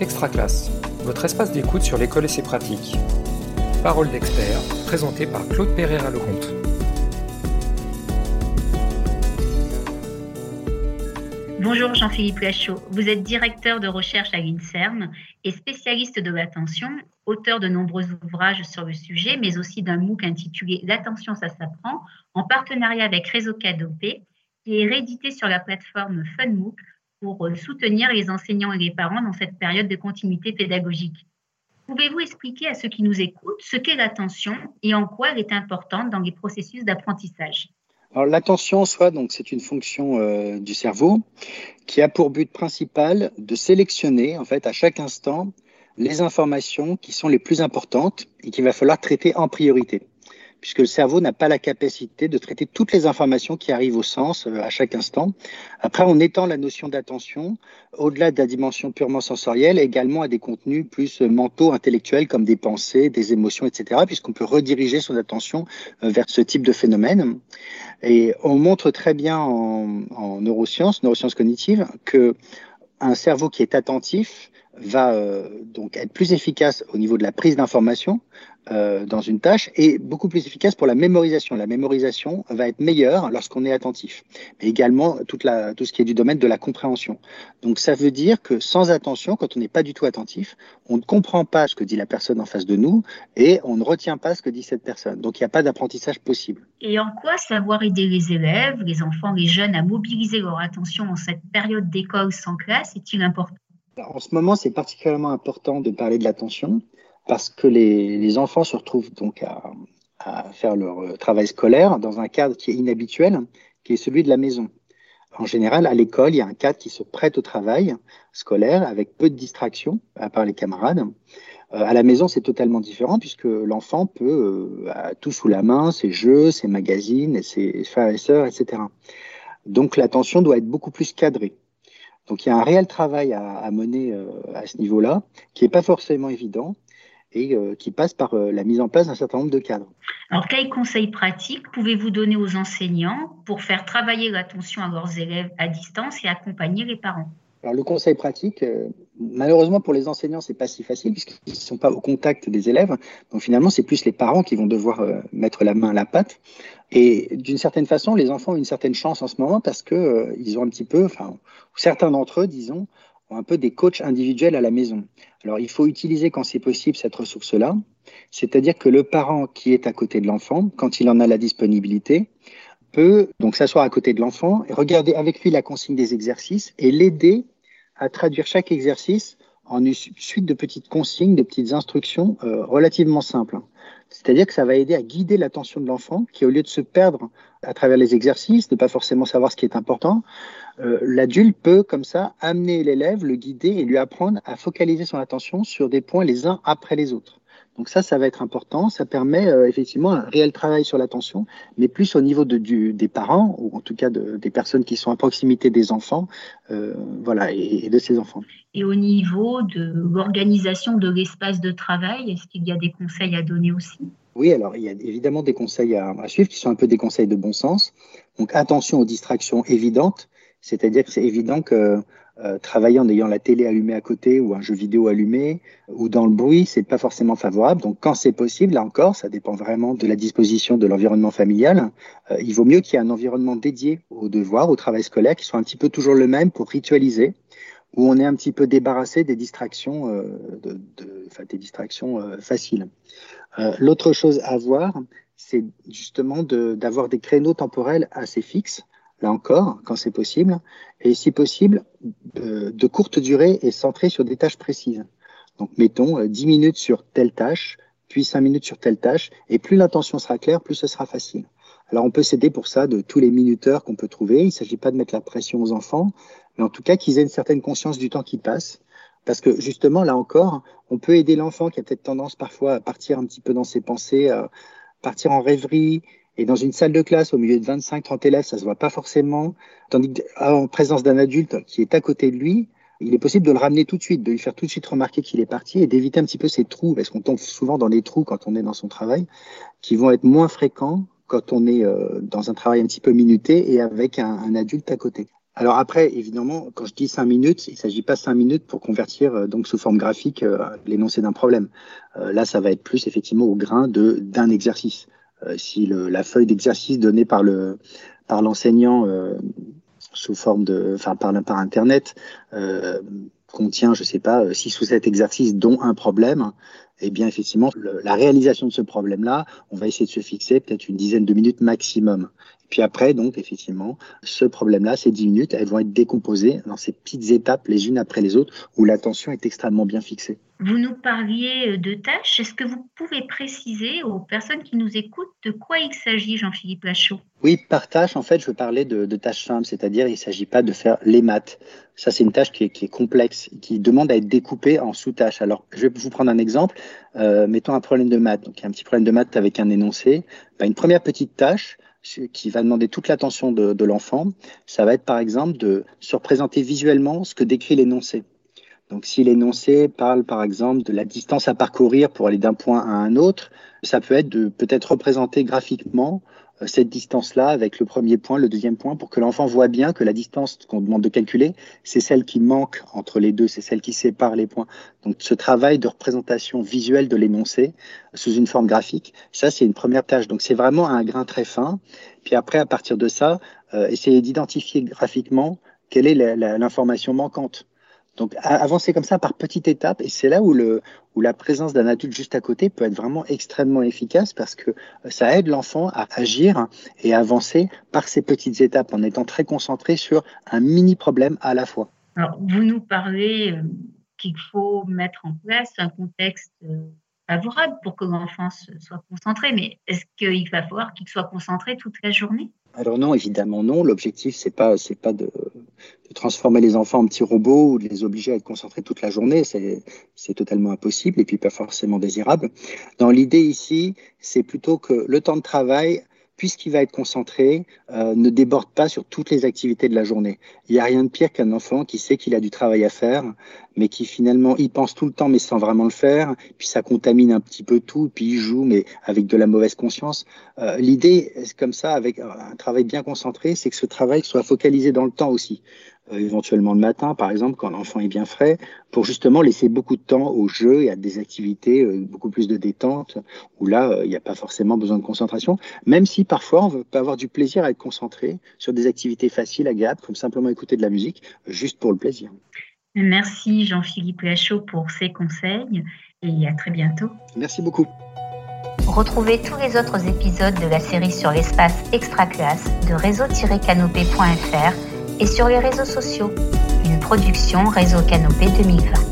Extra Classe, votre espace d'écoute sur l'école et ses pratiques. Parole d'expert, présentée par Claude Pereira-Lecomte. Bonjour Jean-Philippe Lachaud, vous êtes directeur de recherche à l'INSERM et spécialiste de l'attention, auteur de nombreux ouvrages sur le sujet, mais aussi d'un MOOC intitulé L'attention, ça s'apprend, en partenariat avec Réseau Cadopé, qui est réédité sur la plateforme FunMOOC pour euh, soutenir les enseignants et les parents dans cette période de continuité pédagogique. Pouvez-vous expliquer à ceux qui nous écoutent ce qu'est l'attention et en quoi elle est importante dans les processus d'apprentissage? Alors l'attention en soi, donc c'est une fonction euh, du cerveau qui a pour but principal de sélectionner en fait à chaque instant les informations qui sont les plus importantes et qu'il va falloir traiter en priorité puisque le cerveau n'a pas la capacité de traiter toutes les informations qui arrivent au sens euh, à chaque instant. Après, on étend la notion d'attention au-delà de la dimension purement sensorielle, également à des contenus plus euh, mentaux, intellectuels, comme des pensées, des émotions, etc., puisqu'on peut rediriger son attention euh, vers ce type de phénomène. Et on montre très bien en, en neurosciences, neurosciences cognitives, que un cerveau qui est attentif va donc être plus efficace au niveau de la prise d'information, euh, dans une tâche et beaucoup plus efficace pour la mémorisation. La mémorisation va être meilleure lorsqu'on est attentif, mais également toute la, tout ce qui est du domaine de la compréhension. Donc ça veut dire que sans attention, quand on n'est pas du tout attentif, on ne comprend pas ce que dit la personne en face de nous et on ne retient pas ce que dit cette personne. Donc il n'y a pas d'apprentissage possible. Et en quoi savoir aider les élèves, les enfants, les jeunes à mobiliser leur attention en cette période d'école sans classe est-il important? En ce moment, c'est particulièrement important de parler de l'attention parce que les, enfants se retrouvent donc à, faire leur euh, travail scolaire dans un cadre qui est inhabituel, qui est celui de la maison. En général, à l'école, il y a un cadre qui se prête au travail scolaire avec peu de distractions, à part les camarades. Euh, à la maison, c'est totalement différent puisque l'enfant peut euh, tout sous la main, ses jeux, ses magazines, ses frères et sœurs, etc. Donc l'attention doit être beaucoup plus cadrée. Donc il y a un réel travail à, mener à ce niveau-là, qui n'est pas forcément évident, et euh, qui passe par euh, la mise en place d'un certain nombre de cadres. Alors, quels conseils pratiques pouvez-vous donner aux enseignants pour faire travailler l'attention à leurs élèves à distance et accompagner les parents? Alors le conseil pratique, euh, malheureusement pour les enseignants, c'est pas si facile puisqu'ils ne sont pas au contact des élèves. Donc finalement, c'est plus les parents qui vont devoir mettre la main à la pâte. Et d'une certaine façon, les enfants ont une certaine chance en ce moment parce que ils ont un petit peu, enfin certains d'entre eux, disons, un peu des coachs individuels à la maison. Alors, il faut utiliser quand c'est possible cette ressource-là, c'est-à-dire que le parent qui est à côté de l'enfant, quand il en a la disponibilité, peut donc s'asseoir à côté de l'enfant et regarder avec lui la consigne des exercices et l'aider à traduire chaque exercice en une suite de petites consignes, de petites instructions euh, relativement simples. C'est-à-dire que ça va aider à guider l'attention de l'enfant qui, au lieu de se perdre à travers les exercices, ne pas forcément savoir ce qui est important, euh, l'adulte peut comme ça amener l'élève, le guider et lui apprendre à focaliser son attention sur des points les uns après les autres. Donc ça, ça va être important. Ça permet euh, effectivement un réel travail sur l'attention, mais plus au niveau de, du, des parents, ou en tout cas de, des personnes qui sont à proximité des enfants, euh, voilà, et, de ces enfants. Et au niveau de l'organisation de l'espace de travail, est-ce qu'il y a des conseils à donner aussi? Oui, alors il y a évidemment des conseils à, à, suivre qui sont un peu des conseils de bon sens. Donc attention aux distractions évidentes, c'est-à-dire que c'est évident que euh, travailler en ayant la télé allumée à côté ou un jeu vidéo allumé ou dans le bruit, c'est pas forcément favorable. Donc quand c'est possible, là encore, ça dépend vraiment de la disposition de l'environnement familial. Euh, il vaut mieux qu'il y ait un environnement dédié aux devoirs, au travail scolaire, qui soit un petit peu toujours le même pour ritualiser, où on est un petit peu débarrassé des distractions, euh, de, de, des distractions euh, faciles. Euh, l'autre chose à voir, c'est justement d'avoir des créneaux temporels assez fixes là encore, quand c'est possible, et si possible, de, de, courte durée et centré sur des tâches précises. Donc, mettons 10 euh, minutes sur telle tâche, puis 5 minutes sur telle tâche, et plus l'intention sera claire, plus ce sera facile. Alors, on peut s'aider pour ça de tous les minuteurs qu'on peut trouver. Il ne s'agit pas de mettre la pression aux enfants, mais en tout cas qu'ils aient une certaine conscience du temps qui passe. Parce que justement, là encore, on peut aider l'enfant qui a peut-être tendance parfois à partir un petit peu dans ses pensées, à partir en rêverie, et dans une salle de classe, au milieu de 25-30 élèves, ça se voit pas forcément. Tandis qu'en présence d'un adulte qui est à côté de lui, il est possible de le ramener tout de suite, de lui faire tout de suite remarquer qu'il est parti et d'éviter un petit peu ces trous, parce qu'on tombe souvent dans des trous quand on est dans son travail, qui vont être moins fréquents quand on est euh, dans un travail un petit peu minuté et avec un, un adulte à côté. Alors après, évidemment, quand je dis cinq minutes, il ne s'agit pas cinq minutes pour convertir euh, donc sous forme graphique euh, l'énoncé d'un problème. Là, ça va être plus effectivement au grain de d'un exercice. Si le, la feuille d'exercice donnée par le par l'enseignant sous forme de, enfin par par internet contient, je sais pas, six ou sept exercices dont un problème, eh bien effectivement, la réalisation de ce problème-là, on va essayer de se fixer peut-être une dizaine de minutes maximum. Puis après, donc, effectivement, ce problème-là, ces 10 minutes, elles vont être décomposées dans ces petites étapes les unes après les autres où l'attention est extrêmement bien fixée. Vous nous parliez de tâches. Est-ce que vous pouvez préciser aux personnes qui nous écoutent de quoi il s'agit, Jean-Philippe Lachaud? Oui, par tâche, en fait, je veux parler de, de tâches simples, c'est-à-dire il ne s'agit pas de faire les maths. Ça, c'est une tâche qui est, complexe, qui demande à être découpée en sous-tâches. Alors, je vais vous prendre un exemple. Euh, mettons un problème de maths. Donc, il y a un petit problème de maths avec un énoncé. Ben, une première petite tâche, qui va demander toute l'attention de, de l'enfant, ça va être par exemple de se représenter visuellement ce que décrit l'énoncé. Donc si l'énoncé parle par exemple de la distance à parcourir pour aller d'un point à un autre, ça peut être de peut-être représenter graphiquement cette distance-là avec le premier point, le deuxième point, pour que l'enfant voit bien que la distance qu'on demande de calculer, c'est celle qui manque entre les deux, c'est celle qui sépare les points. Donc ce travail de représentation visuelle de l'énoncé sous une forme graphique, ça c'est une première tâche. Donc c'est vraiment un grain très fin. Puis après, à partir de ça, euh, essayer d'identifier graphiquement quelle est l'information manquante. Donc avancer comme ça par petites étapes, et c'est là où, le, où la présence d'un adulte juste à côté peut être vraiment extrêmement efficace parce que euh, ça aide l'enfant à agir et à avancer par ces petites étapes en étant très concentré sur un mini problème à la fois. Alors, vous nous parlez euh, qu'il faut mettre en place un contexte euh, favorable pour que l'enfant soit concentré, mais est-ce qu'il va falloir qu'il soit concentré toute la journée? Alors non, évidemment non. L'objectif c'est pas c'est pas de de transformer les enfants en petits robots ou de les obliger à être concentrés toute la journée, c'est totalement impossible et puis pas forcément désirable. Dans l'idée ici, c'est plutôt que le temps de travail puisqu'il va être concentré, euh, ne déborde pas sur toutes les activités de la journée. Il n'y a rien de pire qu'un enfant qui sait qu'il a du travail à faire, mais qui finalement y pense tout le temps, mais sans vraiment le faire, puis ça contamine un petit peu tout, puis il joue, mais avec de la mauvaise conscience. Euh, L'idée, comme ça, avec un travail bien concentré, c'est que ce travail soit focalisé dans le temps aussi. Euh, éventuellement le matin, par exemple, quand l'enfant est bien frais, pour justement laisser beaucoup de temps au jeu et à des activités euh, beaucoup plus de détente, où là, euh, il n'y a pas forcément besoin de concentration, même si parfois on peut avoir du plaisir à être concentré sur des activités faciles, agréables, comme simplement écouter de la musique, juste pour le plaisir. Merci Jean-Philippe Lachaud pour ces conseils et à très bientôt. Merci beaucoup. Retrouvez tous les autres épisodes de la série sur l'espace extra-classe de réseau-canopé.fr et sur les réseaux sociaux. Une production Réseau Canopé 2020.